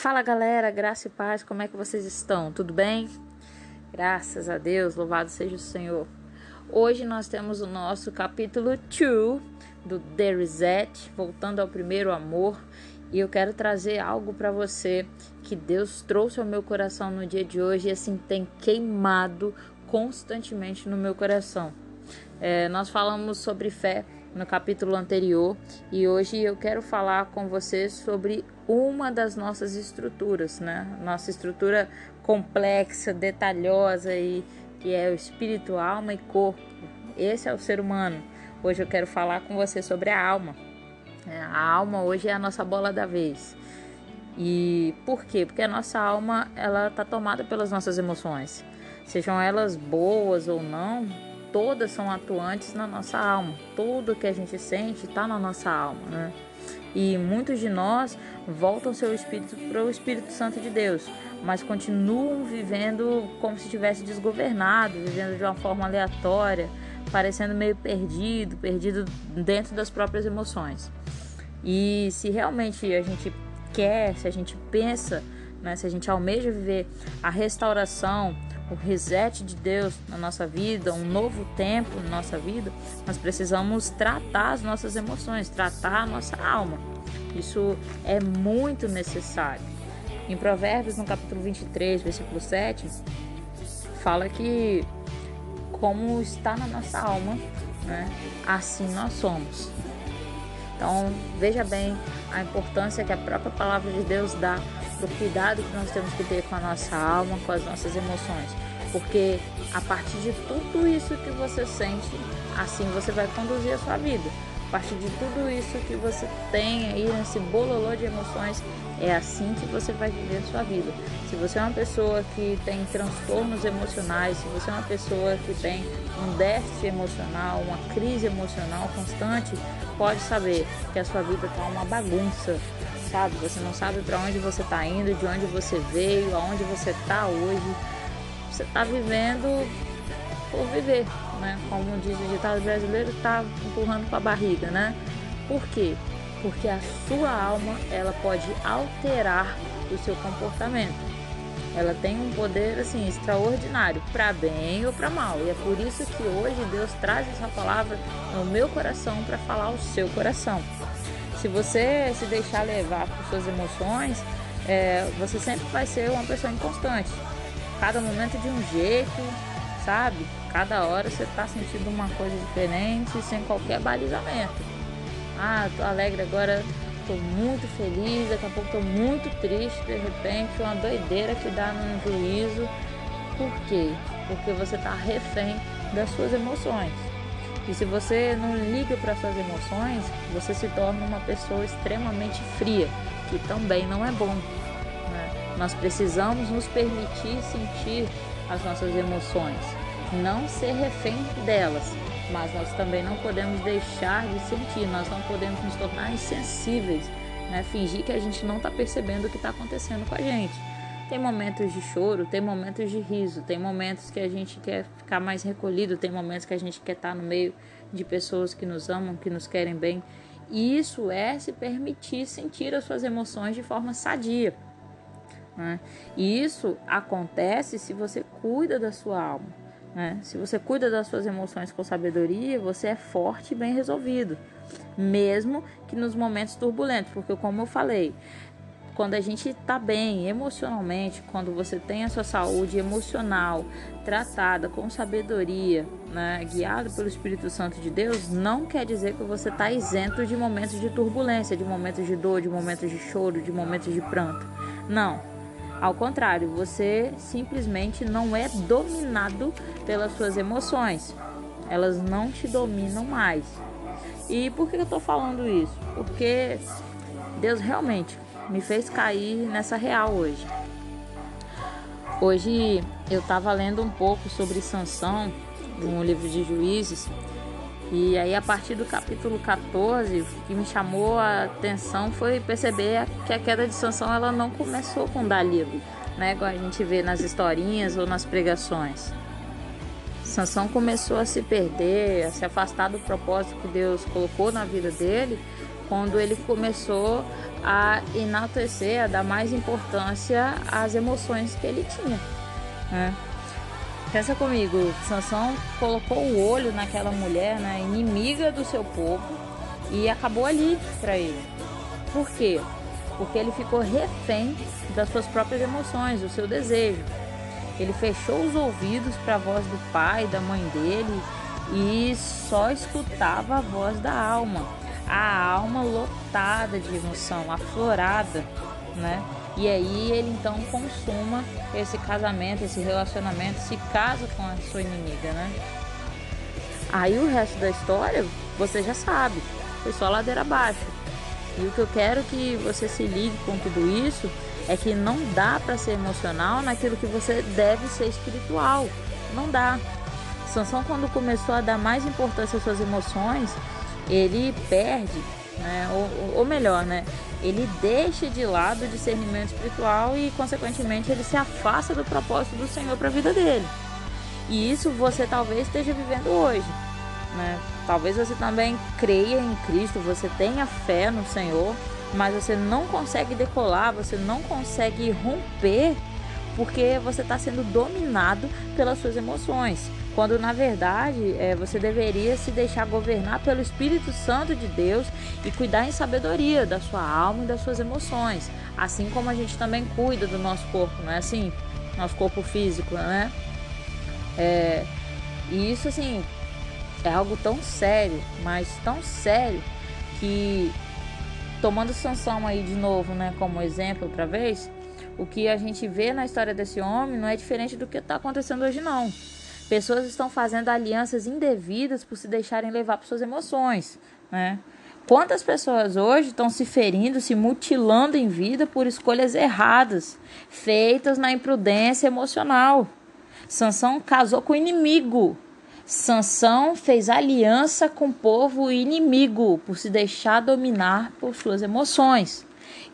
Fala galera, graça e paz, como é que vocês estão? Tudo bem? Graças a Deus, louvado seja o Senhor. Hoje nós temos o nosso capítulo 2 do The Reset, voltando ao primeiro amor, e eu quero trazer algo para você que Deus trouxe ao meu coração no dia de hoje e assim tem queimado constantemente no meu coração. É, nós falamos sobre fé no capítulo anterior e hoje eu quero falar com você sobre uma das nossas estruturas, né? Nossa estrutura complexa, detalhosa e que é o espírito, alma e corpo. Esse é o ser humano. Hoje eu quero falar com você sobre a alma. É, a alma hoje é a nossa bola da vez. E por quê? Porque a nossa alma ela está tomada pelas nossas emoções, sejam elas boas ou não, todas são atuantes na nossa alma. Tudo que a gente sente está na nossa alma, né? E muitos de nós voltam seu espírito para o Espírito Santo de Deus, mas continuam vivendo como se estivesse desgovernado, vivendo de uma forma aleatória, parecendo meio perdido, perdido dentro das próprias emoções. E se realmente a gente quer, se a gente pensa, né, se a gente almeja viver a restauração, o reset de Deus na nossa vida, um novo tempo na nossa vida, nós precisamos tratar as nossas emoções, tratar a nossa alma. Isso é muito necessário. Em Provérbios, no capítulo 23, versículo 7, fala que como está na nossa alma, né, assim nós somos. Então, veja bem a importância que a própria palavra de Deus dá do cuidado que nós temos que ter com a nossa alma, com as nossas emoções. Porque a partir de tudo isso que você sente, assim você vai conduzir a sua vida. A partir de tudo isso que você tem aí nesse bololô de emoções, é assim que você vai viver a sua vida. Se você é uma pessoa que tem transtornos emocionais, se você é uma pessoa que tem um déficit emocional, uma crise emocional constante, pode saber que a sua vida está uma bagunça, Você não sabe para onde você está indo, de onde você veio, aonde você está hoje. Você está vivendo por viver, né? Como diz o ditado brasileiro, está empurrando com a barriga, né? Por quê? Porque a sua alma ela pode alterar o seu comportamento. Ela tem um poder assim extraordinário, para bem ou para mal. E é por isso que hoje Deus traz essa palavra no meu coração para falar ao seu coração. Se você se deixar levar por suas emoções, é, você sempre vai ser uma pessoa inconstante. Cada momento de um jeito, sabe? Cada hora você está sentindo uma coisa diferente, sem qualquer balizamento. Ah, tô alegre agora, tô muito feliz, daqui a pouco tô muito triste, de repente, uma doideira que dá no juízo. Por quê? Porque você está refém das suas emoções. E se você não liga para suas emoções, você se torna uma pessoa extremamente fria, que também não é bom. Né? Nós precisamos nos permitir sentir as nossas emoções, não ser refém delas, mas nós também não podemos deixar de sentir, nós não podemos nos tornar insensíveis, né? fingir que a gente não está percebendo o que está acontecendo com a gente. Tem momentos de choro, tem momentos de riso, tem momentos que a gente quer ficar mais recolhido, tem momentos que a gente quer estar no meio de pessoas que nos amam, que nos querem bem. E isso é se permitir sentir as suas emoções de forma sadia. Né? E isso acontece se você cuida da sua alma. Né? Se você cuida das suas emoções com sabedoria, você é forte e bem resolvido, mesmo que nos momentos turbulentos, porque, como eu falei, quando a gente está bem emocionalmente, quando você tem a sua saúde emocional tratada com sabedoria, né, guiado pelo Espírito Santo de Deus, não quer dizer que você está isento de momentos de turbulência, de momentos de dor, de momentos de choro, de momentos de pranto. Não. Ao contrário, você simplesmente não é dominado pelas suas emoções. Elas não te dominam mais. E por que eu estou falando isso? Porque Deus realmente me fez cair nessa real hoje. Hoje eu estava lendo um pouco sobre Sansão no livro de Juízes e aí a partir do capítulo 14 o que me chamou a atenção foi perceber que a queda de Sansão ela não começou com Dalilo, né, igual a gente vê nas historinhas ou nas pregações. Sansão começou a se perder, a se afastar do propósito que Deus colocou na vida dele quando ele começou a enaltecer, a dar mais importância às emoções que ele tinha. Né? Pensa comigo, Sansão colocou o olho naquela mulher, né, inimiga do seu povo, e acabou ali para ele. Por quê? Porque ele ficou refém das suas próprias emoções, do seu desejo. Ele fechou os ouvidos para a voz do pai, da mãe dele e só escutava a voz da alma. A alma lotada de emoção, aflorada, né? E aí ele então consuma esse casamento, esse relacionamento, se casa com a sua inimiga, né? Aí o resto da história você já sabe, foi só ladeira abaixo. E o que eu quero que você se ligue com tudo isso é que não dá para ser emocional naquilo que você deve ser espiritual. Não dá. Sansão quando começou a dar mais importância às suas emoções, ele perde, né? ou, ou melhor, né? ele deixa de lado o discernimento espiritual e, consequentemente, ele se afasta do propósito do Senhor para a vida dele. E isso você talvez esteja vivendo hoje. Né? Talvez você também creia em Cristo, você tenha fé no Senhor, mas você não consegue decolar, você não consegue romper porque você está sendo dominado pelas suas emoções quando na verdade é, você deveria se deixar governar pelo Espírito Santo de Deus e cuidar em sabedoria da sua alma e das suas emoções, assim como a gente também cuida do nosso corpo, não é assim? Nosso corpo físico, né? É, e isso assim é algo tão sério, mas tão sério que tomando Sansão aí de novo, né, como exemplo outra vez, o que a gente vê na história desse homem não é diferente do que está acontecendo hoje não. Pessoas estão fazendo alianças indevidas por se deixarem levar por suas emoções, né? Quantas pessoas hoje estão se ferindo, se mutilando em vida por escolhas erradas, feitas na imprudência emocional? Sansão casou com o inimigo. Sansão fez aliança com o povo inimigo por se deixar dominar por suas emoções.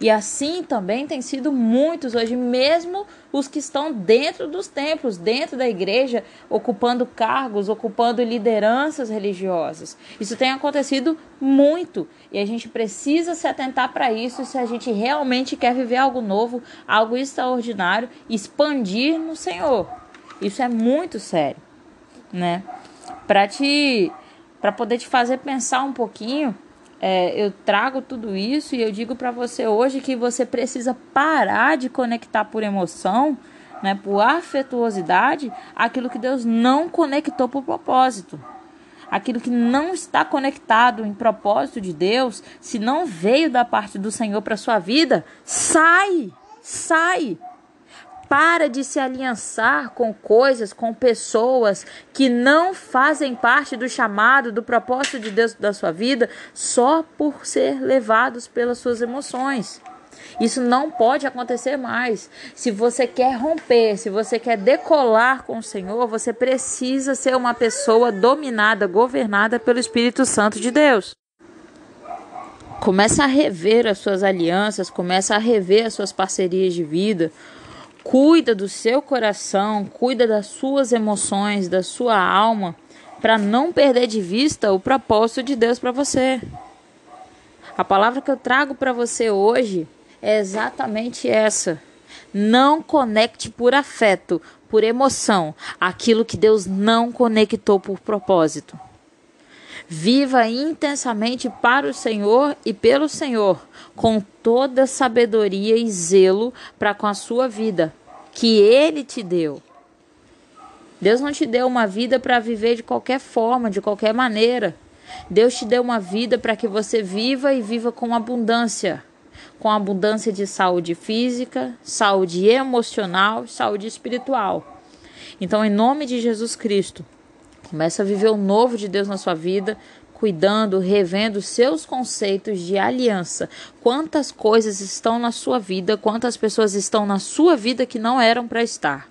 E assim também tem sido muitos hoje, mesmo os que estão dentro dos templos, dentro da igreja, ocupando cargos, ocupando lideranças religiosas. Isso tem acontecido muito e a gente precisa se atentar para isso se a gente realmente quer viver algo novo, algo extraordinário, expandir no Senhor. Isso é muito sério, né? Para te para poder te fazer pensar um pouquinho, é, eu trago tudo isso e eu digo para você hoje que você precisa parar de conectar por emoção, né, por afetuosidade, aquilo que Deus não conectou por propósito. Aquilo que não está conectado em propósito de Deus, se não veio da parte do Senhor para sua vida, sai, sai. Para de se aliançar com coisas, com pessoas que não fazem parte do chamado, do propósito de Deus da sua vida, só por ser levados pelas suas emoções. Isso não pode acontecer mais. Se você quer romper, se você quer decolar com o Senhor, você precisa ser uma pessoa dominada, governada pelo Espírito Santo de Deus. Começa a rever as suas alianças, começa a rever as suas parcerias de vida, Cuida do seu coração, cuida das suas emoções, da sua alma, para não perder de vista o propósito de Deus para você. A palavra que eu trago para você hoje é exatamente essa. Não conecte por afeto, por emoção, aquilo que Deus não conectou por propósito. Viva intensamente para o Senhor e pelo Senhor, com toda sabedoria e zelo para com a sua vida, que Ele te deu. Deus não te deu uma vida para viver de qualquer forma, de qualquer maneira. Deus te deu uma vida para que você viva e viva com abundância com abundância de saúde física, saúde emocional, saúde espiritual. Então, em nome de Jesus Cristo, Começa a viver o novo de Deus na sua vida, cuidando, revendo seus conceitos de aliança. Quantas coisas estão na sua vida, quantas pessoas estão na sua vida que não eram para estar.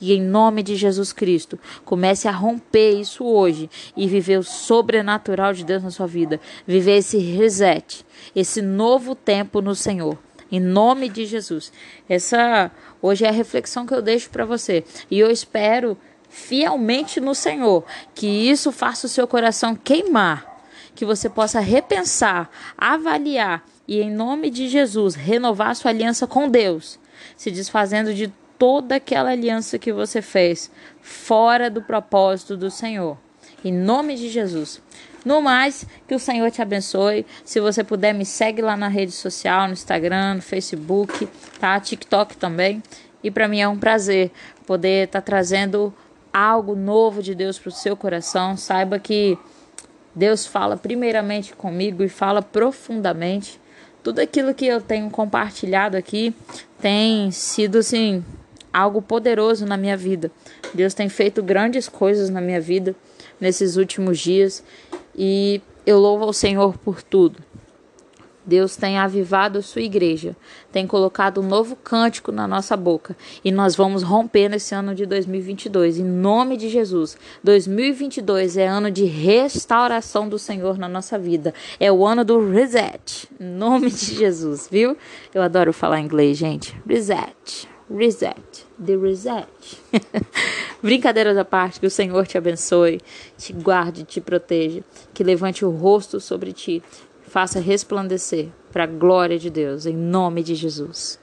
E em nome de Jesus Cristo, comece a romper isso hoje e viver o sobrenatural de Deus na sua vida. Viver esse reset, esse novo tempo no Senhor. Em nome de Jesus. Essa hoje é a reflexão que eu deixo para você. E eu espero fielmente no Senhor, que isso faça o seu coração queimar, que você possa repensar, avaliar e, em nome de Jesus, renovar sua aliança com Deus, se desfazendo de toda aquela aliança que você fez fora do propósito do Senhor. Em nome de Jesus. No mais, que o Senhor te abençoe. Se você puder, me segue lá na rede social, no Instagram, no Facebook, tá? TikTok também. E para mim é um prazer poder estar tá trazendo algo novo de Deus para o seu coração. Saiba que Deus fala primeiramente comigo e fala profundamente. Tudo aquilo que eu tenho compartilhado aqui tem sido assim algo poderoso na minha vida. Deus tem feito grandes coisas na minha vida nesses últimos dias e eu louvo ao Senhor por tudo. Deus tem avivado a sua igreja, tem colocado um novo cântico na nossa boca e nós vamos romper nesse ano de 2022, em nome de Jesus. 2022 é ano de restauração do Senhor na nossa vida, é o ano do reset, em nome de Jesus, viu? Eu adoro falar inglês, gente. Reset, reset, the reset. Brincadeiras à parte, que o Senhor te abençoe, te guarde, te proteja, que levante o rosto sobre ti faça resplandecer para a glória de Deus, em nome de Jesus.